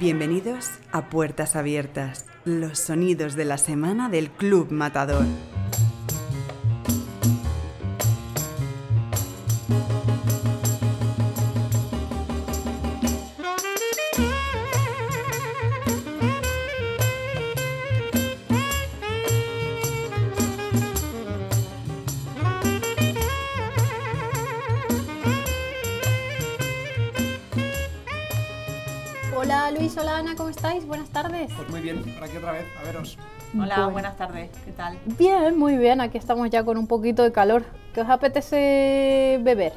Bienvenidos a Puertas Abiertas, los sonidos de la semana del Club Matador. Tardes. ¿Qué tal? Bien, muy bien, aquí estamos ya con un poquito de calor. ¿Qué os apetece beber?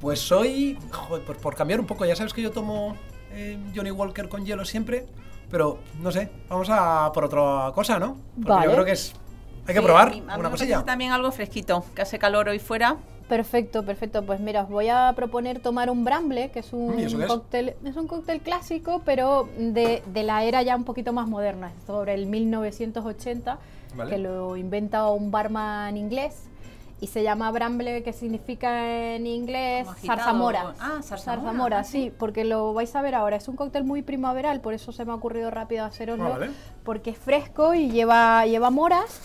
Pues hoy, joder, pues por cambiar un poco, ya sabes que yo tomo eh, Johnny Walker con hielo siempre, pero no sé, vamos a por otra cosa, ¿no? Porque Vale. yo creo que es. Hay que Sí, probar a mí- a mí una me cosilla. también algo fresquito, que hace calor hoy fuera. Perfecto, perfecto. Pues mira, os voy a proponer tomar un bramble, que es un Mm, ¿y eso qué es? cóctel, es un cóctel clásico, pero de, de la era ya un poquito más moderna, es sobre el 1980, Vale. que lo inventa un barman inglés. Y se llama bramble, que significa en inglés agitado. zarzamora. Ah, zarzamora, Zarzamora, ah, sí, porque lo vais a ver ahora. Es un cóctel muy primaveral, por eso se me ha ocurrido rápido haceroslo. Ah, vale. Porque es fresco y lleva, lleva moras,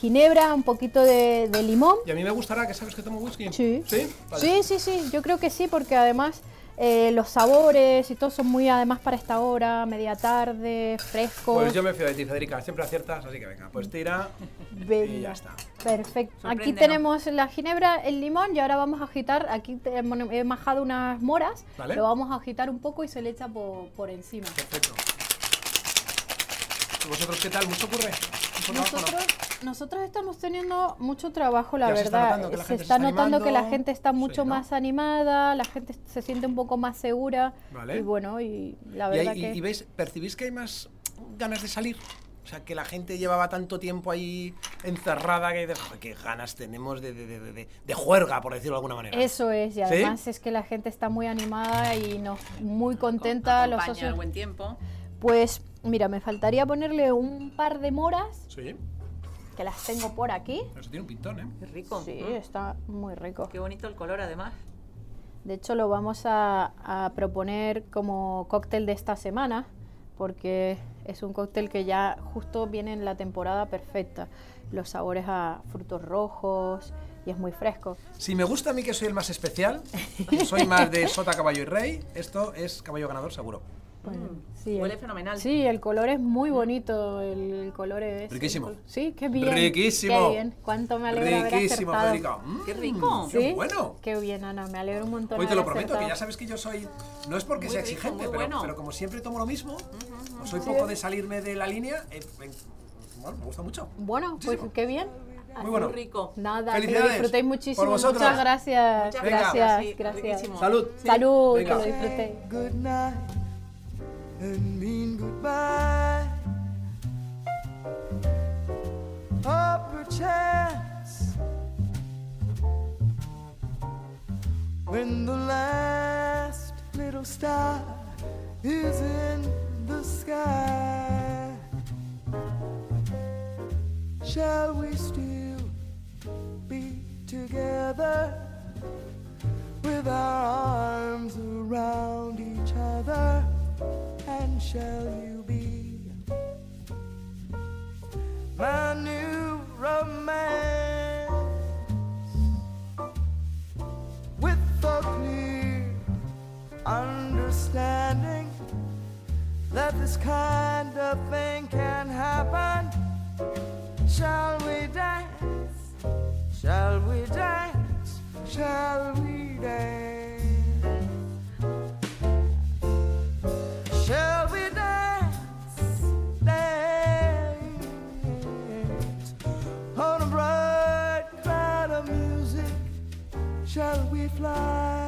ginebra, un poquito de, de limón. Y a mí me gustará que sabes que tomo whisky. Sí. ¿Sí? Vale. Sí, sí, sí, yo creo que sí, porque además eh, los sabores y todo son muy además para esta hora, media tarde, frescos. Pues yo me fío de ti, Federica, siempre aciertas, así que venga, pues tira Venga. y ya está. Perfecto. Aquí tenemos la ginebra, el limón y ahora vamos a agitar, aquí te- he majado unas moras, Vale. lo vamos a agitar un poco y se le echa por, por encima. Perfecto. ¿Y vosotros qué tal? ¿Mucho ocurre? ¿Mucho trabajo, no? Nosotros, nosotros estamos teniendo mucho trabajo, la Ya se está verdad. notando que la se gente se está notando que la gente está mucho Sí, ¿no? más animada, la gente se siente un poco más segura. Vale. Y bueno, y la ¿Y, hay- verdad y- que... y veis, percibís que hay más ganas de salir? O sea, que la gente llevaba tanto tiempo ahí encerrada que dices, "Joder, qué ganas tenemos de, de, de, de- de juerga, por decirlo de alguna manera. Eso es, y además es que la gente está muy animada y nos, muy contenta. Los Acompaña socios. el buen tiempo. Pues mira, me faltaría ponerle un par de moras, Sí, que las tengo por aquí. eso tiene un pintón, ¿eh? Qué rico. Sí, Mm. está muy rico. Qué bonito el color, además. De hecho, lo vamos a, a proponer como cóctel de esta semana, porque es un cóctel que ya justo viene en la temporada perfecta. Los sabores a frutos rojos y es muy fresco. Si me gusta a mí que soy el más especial, soy más de sota, caballo y rey, esto es caballo ganador seguro. Sí, Huele el- fenomenal. Sí, el color es muy bonito. El color es. Riquísimo. el sí, qué bien. Riquísimo. Qué bien. Cuánto me alegra haber Riquísimo, acertado. Federica. Mm, Qué rico. ¡Qué bueno! Qué bien, Ana. Me alegro un montón. Hoy te lo haber prometo, que ya sabes que yo soy. No es porque Muy sea rico, exigente, pero, bueno. pero como siempre tomo lo mismo, o soy poco de salirme de la línea, eh, eh, bueno, me gusta mucho. Bueno, pues qué bien. Muy bueno. Muy rico. Nada, que lo disfrutéis muchísimo. por vosotros. Muchas gracias. Muchas Venga. gracias, Sí, gracias. riquísimo. Salud. Salud, Venga. que lo disfrutéis. And mean goodbye. Or perchance, when the last little star is in the sky, shall we still be together? with our arms around each other, and shall you be my new romance with a clear understanding that this kind of thing can happen? Shall we dance? Shall we dance? Shall we dance? Shall we fly?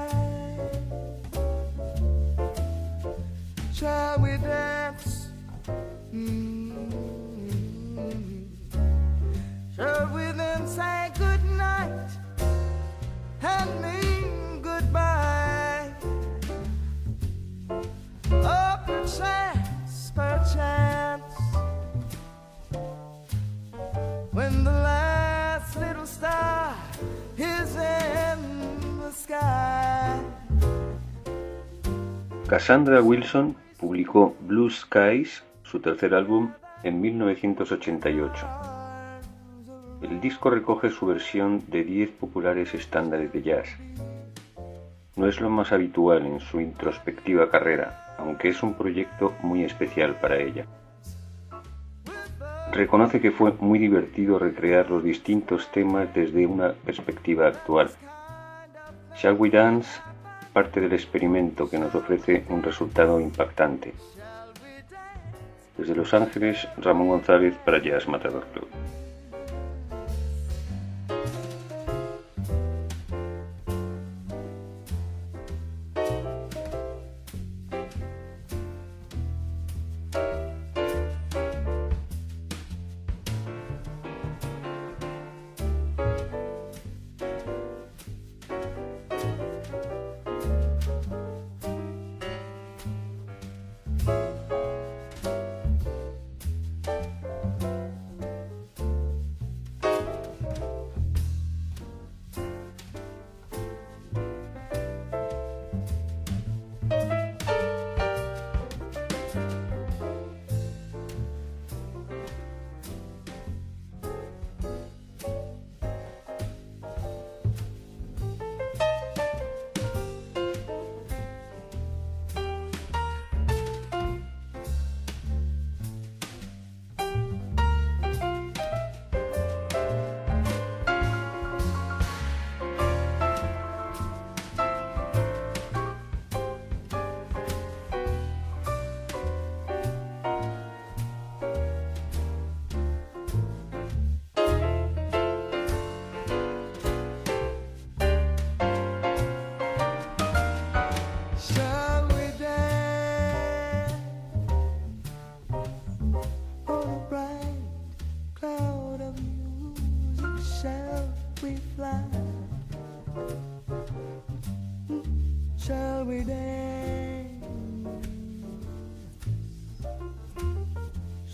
Cassandra Wilson publicó Blue Skies, su tercer álbum, en 1988. El disco recoge su versión de 10 populares estándares de jazz. No es lo más habitual en su introspectiva carrera, aunque es un proyecto muy especial para ella. Reconoce que fue muy divertido recrear los distintos temas desde una perspectiva actual. Shall We Dance parte del experimento que nos ofrece un resultado impactante. Desde Los Ángeles, Ramón González para Jazz Matador Club.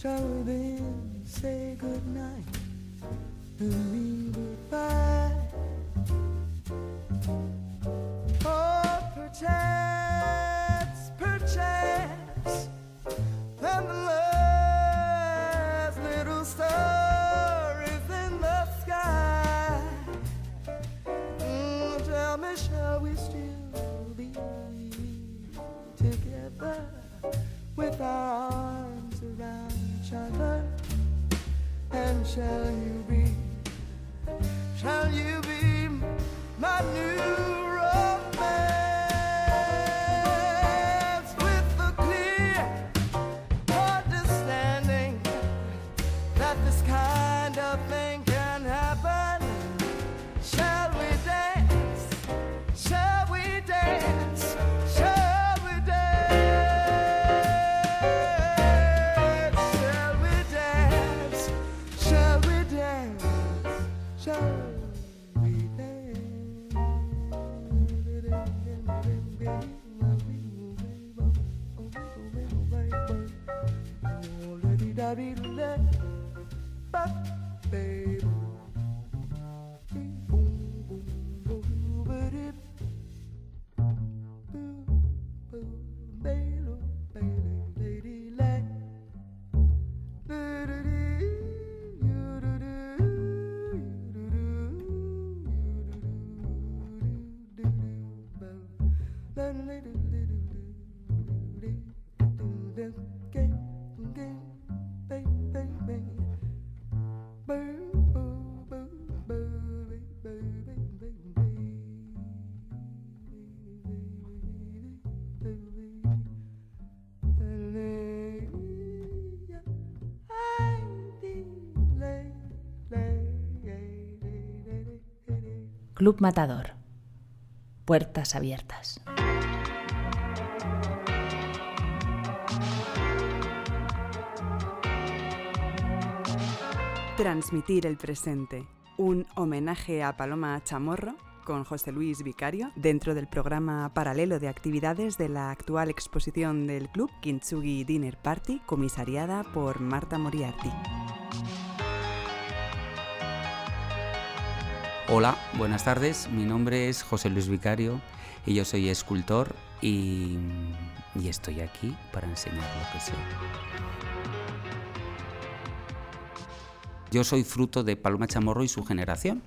Shall we then say goodnight and mean goodbye? tell Shall Club Matador. Puertas abiertas. Transmitir el presente. Un homenaje a Paloma Chamorro con José Luis Vicario dentro del programa paralelo de actividades de la actual exposición del club Kintsugi Dinner Party, comisariada por Marta Moriarty. Hola, buenas tardes. Mi nombre es José Luis Vicario y yo soy escultor y, estoy aquí para enseñar lo que sé. Yo soy fruto de Paloma Chamorro y su generación.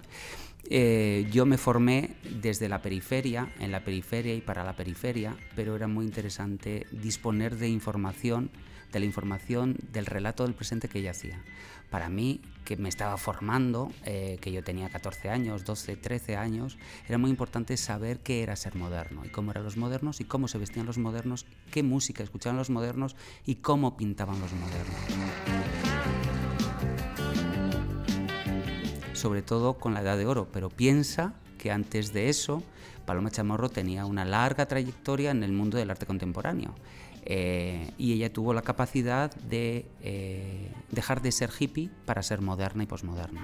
Eh, yo me formé desde la periferia, en la periferia y para la periferia, pero era muy interesante disponer de información, de la información del relato del presente que ella hacía. Para mí, que me estaba formando, eh, que yo tenía 14 años, 12, 13 años, era muy importante saber qué era ser moderno y cómo eran los modernos y cómo se vestían los modernos, qué música escuchaban los modernos y cómo pintaban los modernos. sobre todo con la Edad de Oro, pero piensa que antes de eso Paloma Chamorro tenía una larga trayectoria en el mundo del arte contemporáneo. Eh, y ella tuvo la capacidad de eh, dejar de ser hippie para ser moderna y posmoderna.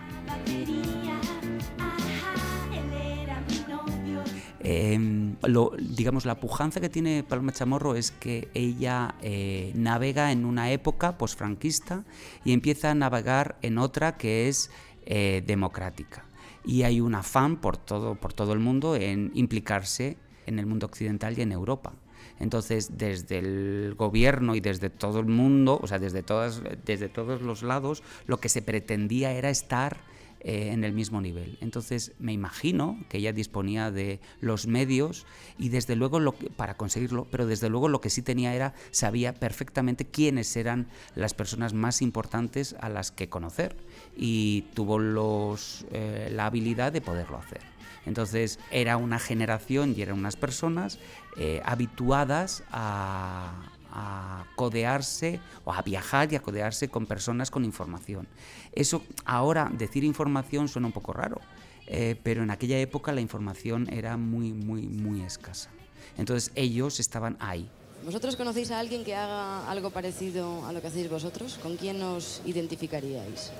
Em, digamos, la pujanza que tiene Paloma Chamorro es que ella eh, navega en una época posfranquista y empieza a navegar en otra que es eh, democrática. Y hay un afán por todo, por todo el mundo en implicarse en el mundo occidental y en Europa. Entonces, desde el gobierno y desde todo el mundo, o sea, desde, todas, desde todos los lados, lo que se pretendía era estar eh, en el mismo nivel. Entonces me imagino que ella disponía de los medios y desde luego lo para conseguirlo, pero desde luego lo que sí tenía era, sabía perfectamente quiénes eran las personas más importantes a las que conocer y tuvo los, eh, la habilidad de poderlo hacer. Entonces era una generación y eran unas personas eh, habituadas a, a codearse o a viajar y a codearse con personas con información. Eso ahora decir información suena un poco raro, eh, pero en aquella época la información era muy, muy, muy escasa. Entonces ellos estaban ahí. ¿Vosotros conocéis a alguien que haga algo parecido a lo que hacéis vosotros? ¿Con quién os identificaríais?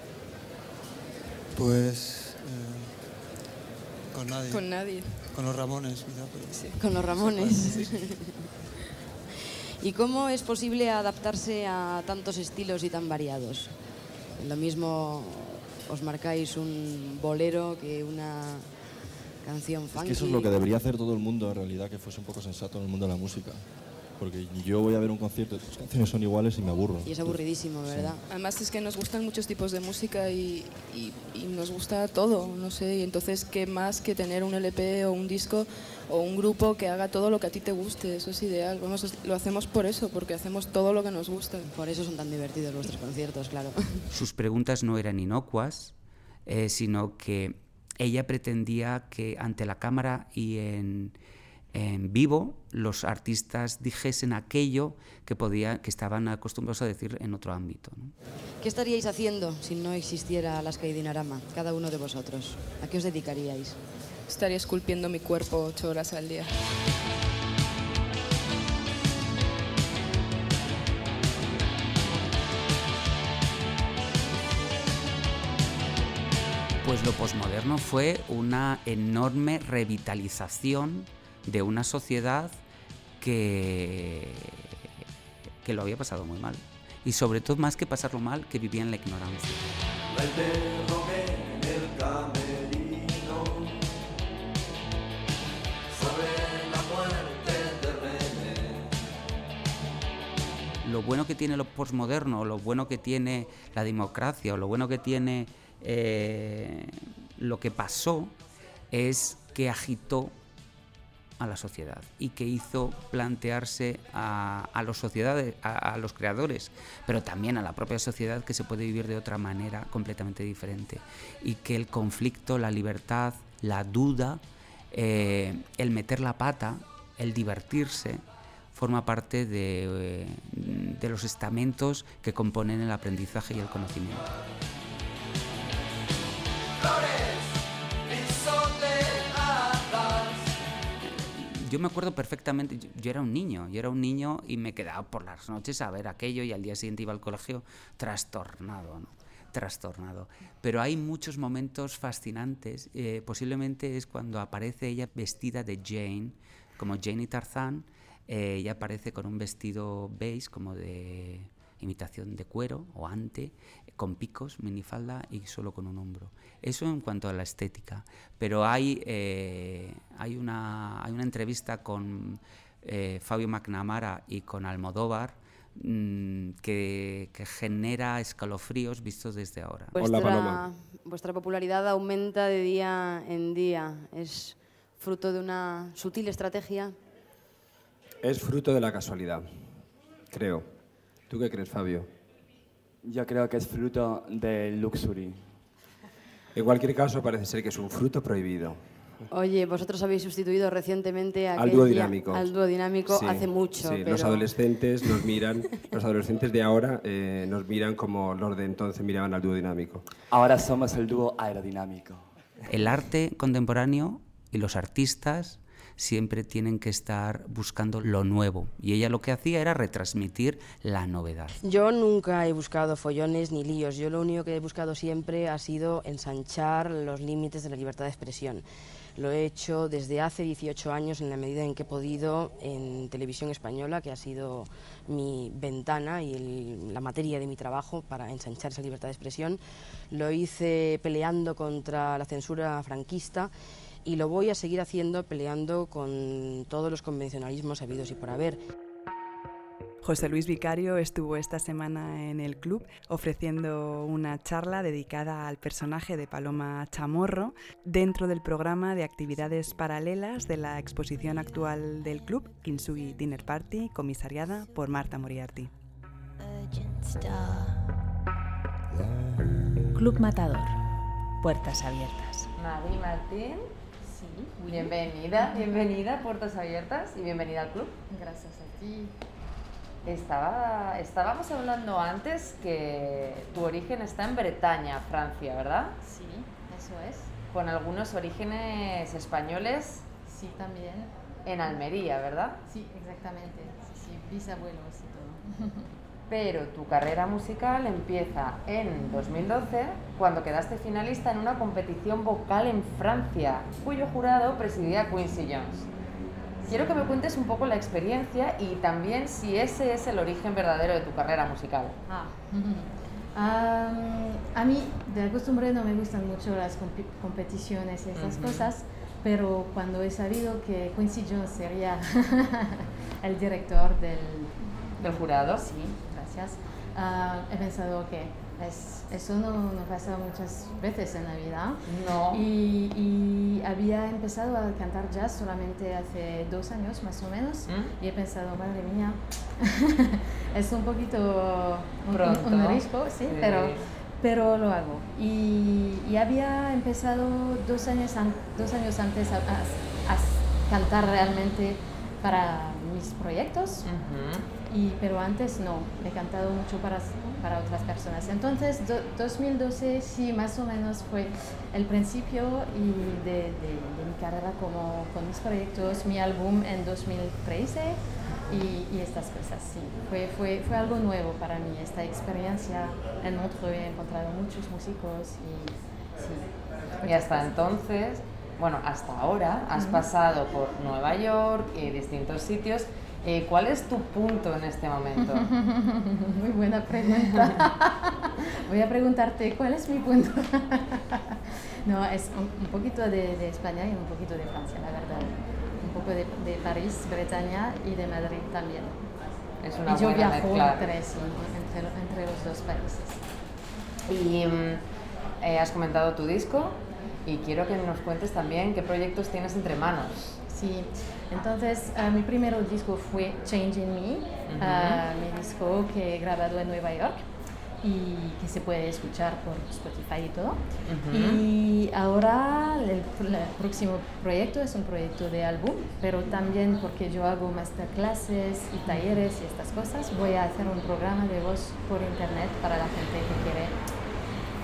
Pues con nadie. Con nadie. Con los Ramones, Con los Ramones. ¿Y cómo es posible adaptarse a tantos estilos y tan variados? Lo mismo os marcáis un bolero que una canción funky. Es que eso es lo que debería hacer todo el mundo en realidad, que fuese un poco sensato en el mundo de la música porque yo voy a ver un concierto y tus canciones son iguales y me aburro. Y es aburridísimo, ¿verdad? Además es que nos gustan muchos tipos de música y, y, nos gusta todo, no sé, y entonces qué más que tener un LP o un disco o un grupo que haga todo lo que a ti te guste, eso es ideal. Vamos, lo hacemos por eso, porque hacemos todo lo que nos gusta. Por eso son tan divertidos nuestros conciertos, claro. Sus preguntas no eran inocuas, eh, sino que ella pretendía que ante la cámara y en en vivo los artistas dijesen aquello que, podía, que estaban acostumbrados a decir en otro ámbito. ¿Qué estaríais haciendo si no existiera Alaska y Dinarama, cada uno de vosotros? ¿A qué os dedicaríais? Estaría esculpiendo mi cuerpo ocho horas al día. Pues lo posmoderno fue una enorme revitalización de una sociedad que, que lo había pasado muy mal. Y sobre todo, más que pasarlo mal, que vivía en la ignorancia. Lo bueno que tiene lo posmoderno, lo bueno que tiene la democracia, o lo bueno que tiene eh, lo que pasó, es que agitó a la sociedad y que hizo plantearse a, los sociedades, a, los creadores, pero también a la propia sociedad que se puede vivir de otra manera completamente diferente y que el conflicto, la libertad, la duda, eh, el meter la pata, el divertirse, forma parte eh, de los estamentos que componen el aprendizaje y el conocimiento. Yo me acuerdo perfectamente, yo, era un niño, yo era un niño y me quedaba por las noches a ver aquello y al día siguiente iba al colegio trastornado, ¿no? trastornado. Pero hay muchos momentos fascinantes, eh, posiblemente es cuando aparece ella vestida de Jane, como Jane y Tarzán, eh, ella aparece con un vestido beige como de imitación de cuero o ante, con picos, minifalda y solo con un hombro. Eso en cuanto a la estética. Pero hay, eh, hay, una, hay una entrevista con eh, Fabio McNamara y con Almodóvar, mm, que, que genera escalofríos vistos desde ahora. Vuestra, vuestra popularidad aumenta de día en día. ¿Es fruto de una sutil estrategia? Es fruto de la casualidad, creo. ¿Tú qué crees, Fabio? Yo creo que es fruto del luxury. En cualquier caso, parece ser que es un fruto prohibido. Oye, vosotros habéis sustituido recientemente a Al dúo dinámico. al dúo dinámico Sí, hace mucho. sí, pero... Los adolescentes nos miran, los adolescentes de ahora eh, nos miran como los de entonces miraban al dúo dinámico. Ahora somos el dúo aerodinámico. El arte contemporáneo y los artistas siempre tienen que estar buscando lo nuevo y ella lo que hacía era retransmitir la novedad. Yo nunca he buscado follones ni líos. Yo lo único que he buscado siempre ha sido ensanchar los límites de la libertad de expresión. Lo he hecho desde hace 18 años en la medida en que he podido en televisión española, que ha sido mi ventana y la materia de mi trabajo para ensanchar esa libertad de expresión. Lo hice peleando contra la censura franquista y lo voy a seguir haciendo peleando con todos los convencionalismos habidos y por haber. José Luis Vicario estuvo esta semana en el club ofreciendo una charla dedicada al personaje de Paloma Chamorro dentro del programa de actividades paralelas de la exposición actual del club, Kintsugi Dinner Party, comisariada por Marta Moriarty. Club Matador. Puertas abiertas. Mari Martín. Sí. Bienvenida, bienvenida Puertas Abiertas y bienvenida al club. Gracias a ti. Estaba, estábamos hablando antes que tu origen está en Bretaña, Francia, ¿verdad? Sí, eso es. Con algunos orígenes españoles. Sí, también. En Almería, ¿verdad? Sí, exactamente. Sí, sí, bisabuelos y todo. Pero tu carrera musical empieza en 2012 cuando quedaste finalista en una competición vocal en Francia, cuyo jurado presidía Quincy Jones. Quiero que me cuentes un poco la experiencia y también si ese es el origen verdadero de tu carrera musical. Ah. Am, a mí, de costumbre, no me gustan mucho las compi- competiciones y estas Ujú. cosas, pero cuando he sabido que Quincy Jones sería el director del, ¿Del jurado? Sí, gracias. Ah, he pensado que es, eso no, no pasa muchas veces en la vida. No. Y, y había empezado a cantar jazz solamente hace dos años más o menos. ¿Mm? Y he pensado, madre mía, es un poquito un- un, riesgo, sí, Sí. Pero, pero lo hago. Y, y había empezado dos años, an- dos años antes a, a- a cantar realmente para mis proyectos. Y, pero antes no, he cantado mucho para, para otras personas. Entonces, do- 2012 sí, más o menos fue el principio y de, de- de mi carrera como, con mis proyectos, mi álbum en 2013 y, y estas cosas, sí. Fue, fue, fue algo nuevo para mí, esta experiencia en Montreux, he encontrado muchos músicos y sí. Y hasta entonces, bueno, hasta ahora has Ujú. pasado por Nueva York y distintos sitios. Eh, ¿Cuál es tu punto en este momento? Muy buena pregunta. Voy a preguntarte cuál es mi punto. no, es un, un poquito de, de España y un poquito de Francia, la verdad. Un poco de, de París, Bretaña y de Madrid también. Es una y yo buena viajo entre, sí, entre, entre los dos países. Y mm, eh, has comentado tu disco y quiero que nos cuentes también qué proyectos tienes entre manos. Sí, entonces ah, mi primer disco fue Change in Me, ah, mi disco que he grabado en Nueva York y que se puede escuchar por Spotify y todo. Y ahora el, el próximo proyecto es un proyecto de álbum, pero también porque yo hago masterclasses y talleres y estas cosas, voy a hacer un programa de voz por internet para la gente que quiere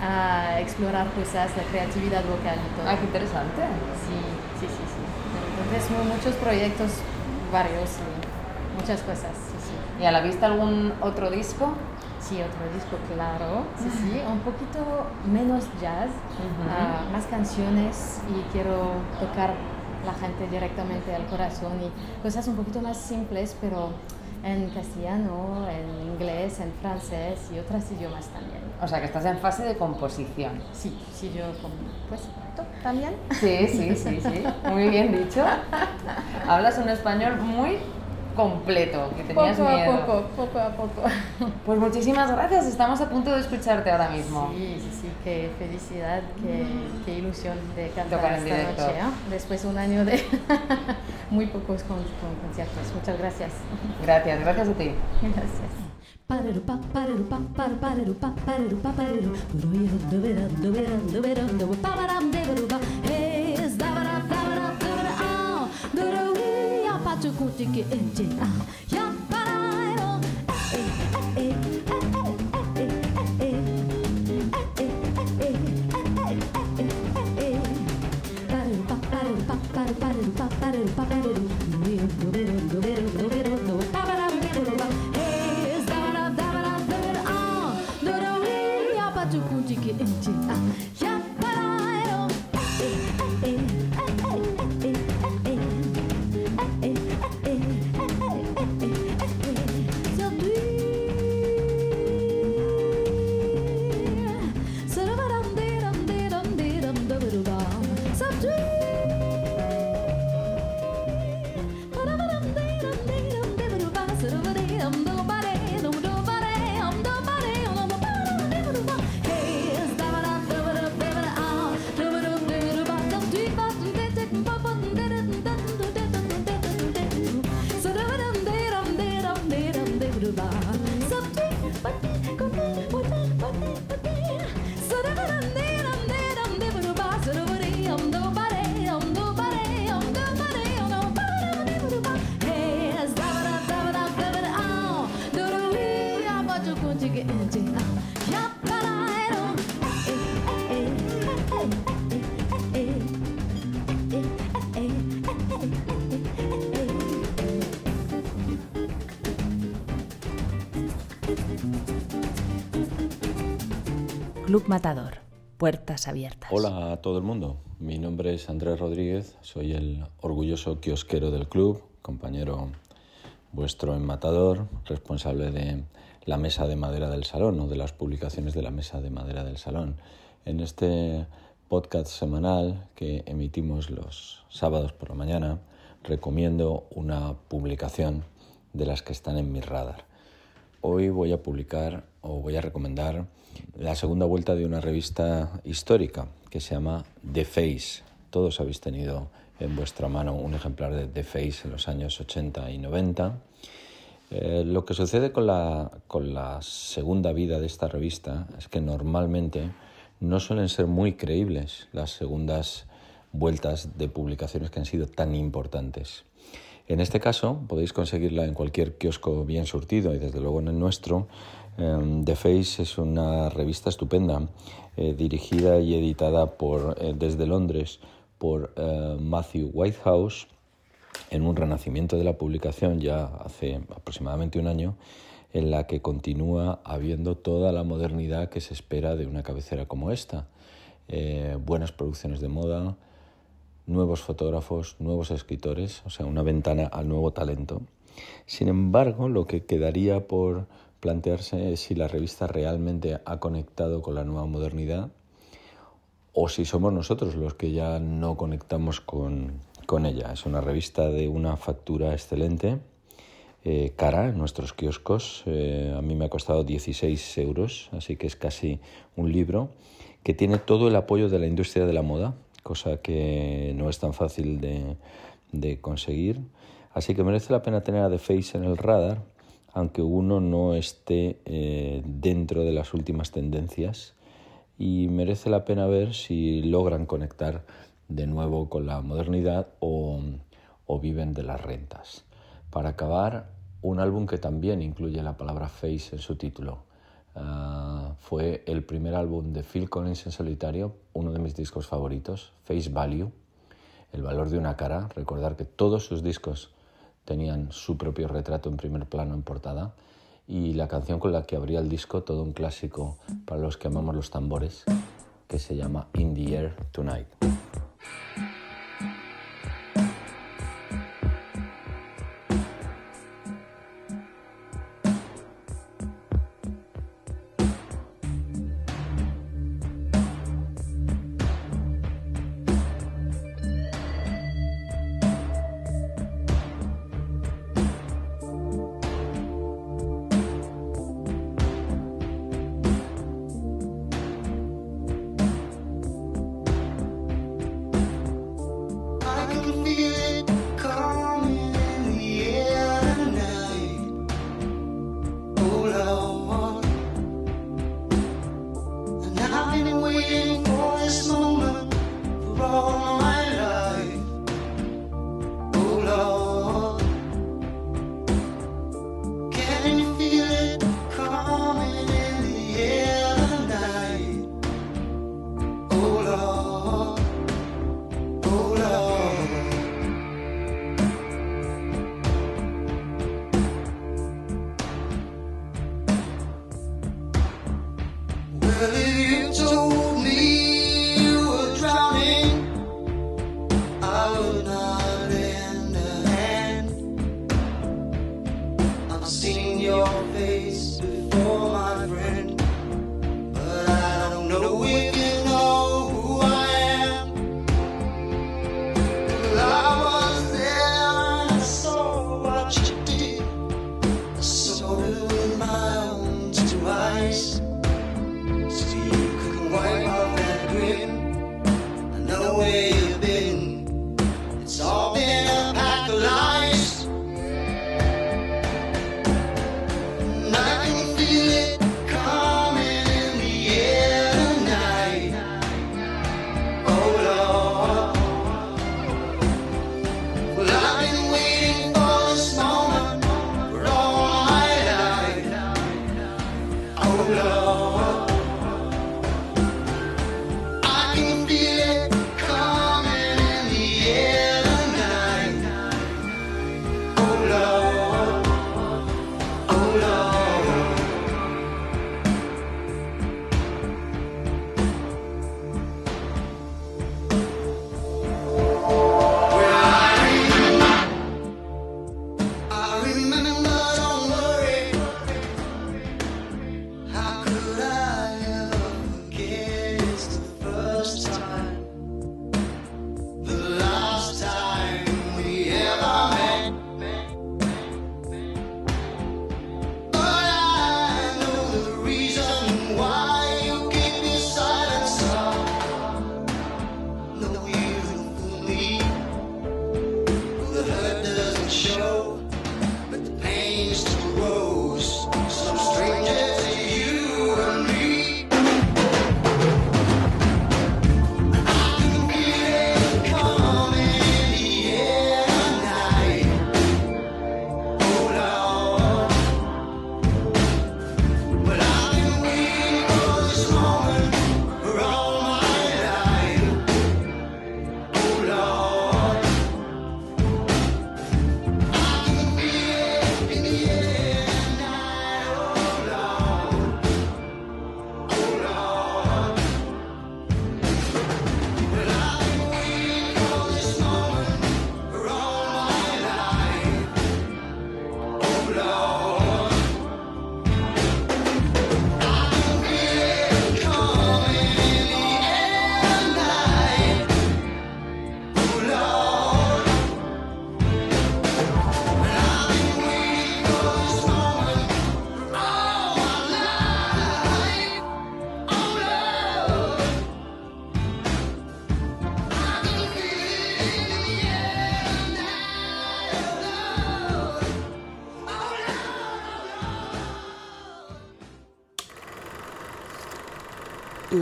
ah, explorar cosas, la creatividad vocal y todo. Ah, qué interesante. Sí, sí, sí, sí. Mu- muchos proyectos, varios y muchas cosas, sí, sí. ¿Y a la vista algún otro disco? Sí, otro disco, claro. Sí, sí, un poquito menos jazz, Ujú. ah, más canciones y quiero tocar la gente directamente al corazón y cosas un poquito más simples, pero en castellano, en inglés, en francés y otros idiomas también. O sea, que estás en fase de composición. Sí, sí, yo pues, ¿tú también? Sí, sí, sí, sí. Muy bien dicho. Hablas un español muy completo, que tenías poco miedo. a poco, poco a poco. Pues muchísimas gracias, estamos a punto de escucharte ahora mismo. Sí, sí, sí, qué felicidad, qué, qué ilusión de cantar Tocar en esta directo. noche, ¿eh? después de un año de muy pocos con, con conciertos. Muchas gracias. Gracias, gracias a ti. Gracias. N J 啊。Matador. Puertas abiertas. Hola a todo el mundo. Mi nombre es Andrés Rodríguez, soy el orgulloso kiosquero del club, compañero vuestro en Matador, responsable de la mesa de madera del salón o de las publicaciones de la mesa de madera del salón. En este podcast semanal que emitimos los sábados por la mañana, recomiendo una publicación de las que están en mi radar. Hoy voy a publicar o voy a recomendar la segunda vuelta de una revista histórica que se llama The Face. Todos habéis tenido en vuestra mano un ejemplar de The Face en los años 80 y 90. Eh, lo que sucede con la, con la segunda vida de esta revista es que normalmente no suelen ser muy creíbles las segundas vueltas de publicaciones que han sido tan importantes. En este caso podéis conseguirla en cualquier kiosco bien surtido y desde luego en el nuestro. Eh, The Face es una revista estupenda, eh, dirigida y editada por, eh, desde Londres por eh, Matthew Whitehouse en un renacimiento de la publicación ya hace aproximadamente un año, en la que continúa habiendo toda la modernidad que se espera de una cabecera como esta. Buenas producciones de moda, nuevos fotógrafos, nuevos escritores, o sea, una ventana al nuevo talento. Sin embargo, lo que quedaría por plantearse es si la revista realmente ha conectado con la nueva modernidad o si somos nosotros los que ya no conectamos con, con ella. Es una revista de una factura excelente, eh, cara en nuestros kioscos. Eh, a mí me ha costado 16 euros, así que es casi un libro que tiene todo el apoyo de la industria de la moda, cosa que no es tan fácil de, de conseguir. Así que merece la pena tener a The Face en el radar, aunque uno no esté eh, dentro de las últimas tendencias. Y merece la pena ver si logran conectar de nuevo con la modernidad o, o viven de las rentas. Para acabar, un álbum que también incluye la palabra face en su título. Uh, fue el primer álbum de Phil Collins en solitario, uno de mis discos favoritos, Face Value, el valor de una cara. Recordar que todos sus discos tenían su propio retrato en primer plano en portada y la canción con la que abría el disco, todo un clásico para los que amamos los tambores, que se llama In the Air Tonight.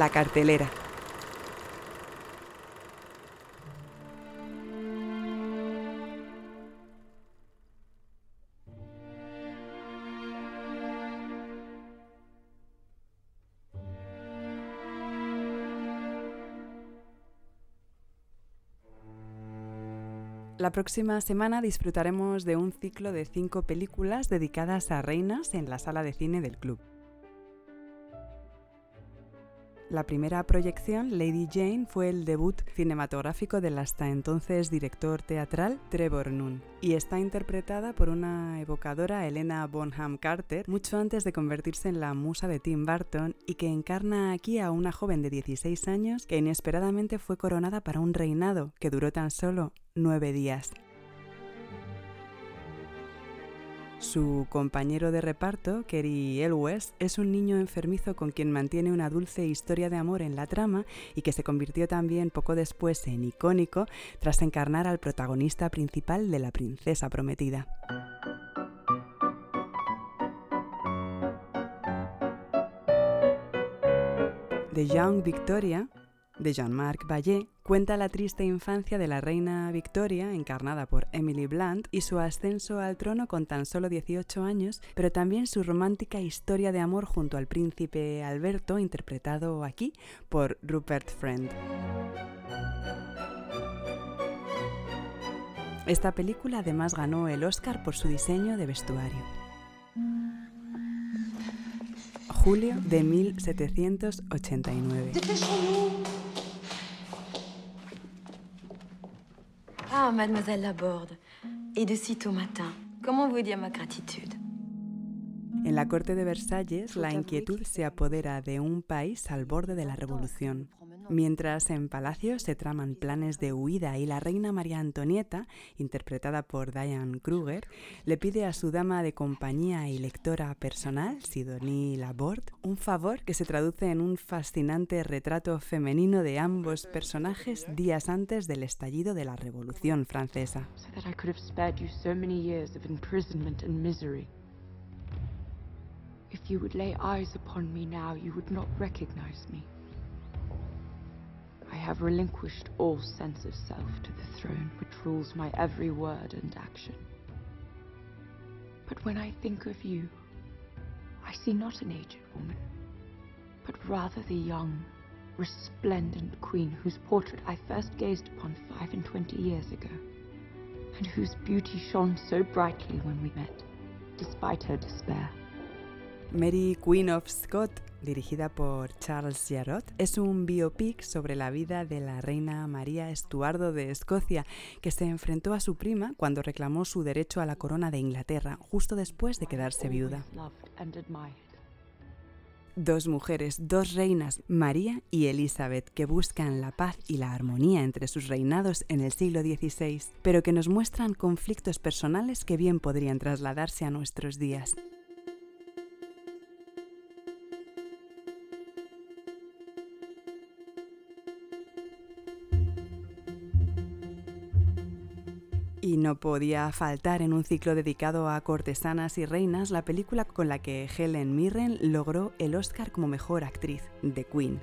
La cartelera. La próxima semana disfrutaremos de un ciclo de cinco películas dedicadas a reinas en la sala de cine del club. La primera proyección, Lady Jane, fue el debut cinematográfico del hasta entonces director teatral Trevor Nunn y está interpretada por una evocadora Elena Bonham Carter mucho antes de convertirse en la musa de Tim Burton y que encarna aquí a una joven de 16 años que inesperadamente fue coronada para un reinado que duró tan solo nueve días. Su compañero de reparto, Kerry Elwes, es un niño enfermizo con quien mantiene una dulce historia de amor en la trama y que se convirtió también poco después en icónico tras encarnar al protagonista principal de La Princesa Prometida. The Young Victoria, de Jean-Marc Vallée, cuenta la triste infancia de la reina Victoria, encarnada por Emily Blunt, y su ascenso al trono con tan solo 18 años, pero también su romántica historia de amor junto al príncipe Alberto, interpretado aquí por Rupert Friend. Esta película además ganó el Oscar por su diseño de vestuario. Julio de 1789. Ah, mademoiselle Laborde. Et de sitôt matin, comment vous dire ma gratitude? En la corte de Versalles, la inquietud se apodera de un país al borde de la revolución. Mientras en Palacio se traman planes de huida y la reina María Antonieta, interpretada por Diane Kruger, le pide a su dama de compañía y lectora personal, Sidonie Laborde, un favor que se traduce en un fascinante retrato femenino de ambos personajes días antes del estallido de la Revolución Francesa. If you would lay eyes upon me now, you would not recognize me. I have relinquished all sense of self to the throne which rules my every word and action. But when I think of you, I see not an aged woman, but rather the young, resplendent queen whose portrait I first gazed upon five and twenty years ago, and whose beauty shone so brightly when we met, despite her despair. Mary Queen of Scott, dirigida por Charles Jarrott, es un biopic sobre la vida de la reina María Estuardo de Escocia, que se enfrentó a su prima cuando reclamó su derecho a la corona de Inglaterra, justo después de quedarse viuda. Dos mujeres, dos reinas, María y Elizabeth, que buscan la paz y la armonía entre sus reinados en el siglo XVI, pero que nos muestran conflictos personales que bien podrían trasladarse a nuestros días. Y no podía faltar en un ciclo dedicado a cortesanas y reinas la película con la que Helen Mirren logró el Oscar como mejor actriz, The Queen.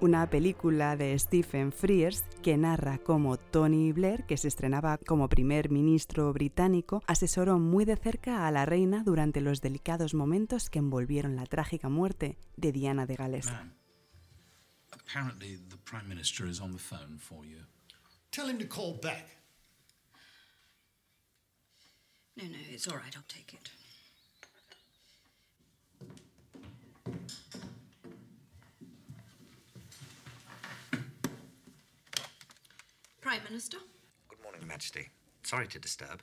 Una película de Stephen Frears que narra cómo Tony Blair, que se estrenaba como primer ministro británico, asesoró muy de cerca a la reina durante los delicados momentos que envolvieron la trágica muerte de Diana de Gales. Ma'am, apparently the Prime Minister is on the phone for you. Tell him to call back. No, no, it's all right. I'll take it. Prime Minister? Good morning, Your Majesty. Sorry to disturb,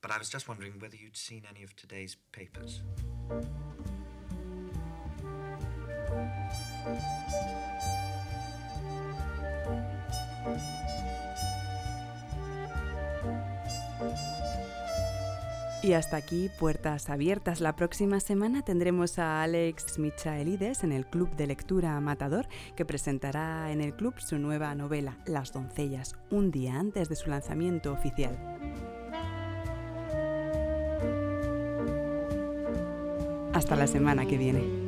but I was just wondering whether you'd seen any of today's papers. Y hasta aquí Puertas Abiertas. La próxima semana tendremos a Alex Michaelides en el Club de Lectura Matador, que presentará en el club su nueva novela, Las Doncellas, un día antes de su lanzamiento oficial. Hasta la semana que viene.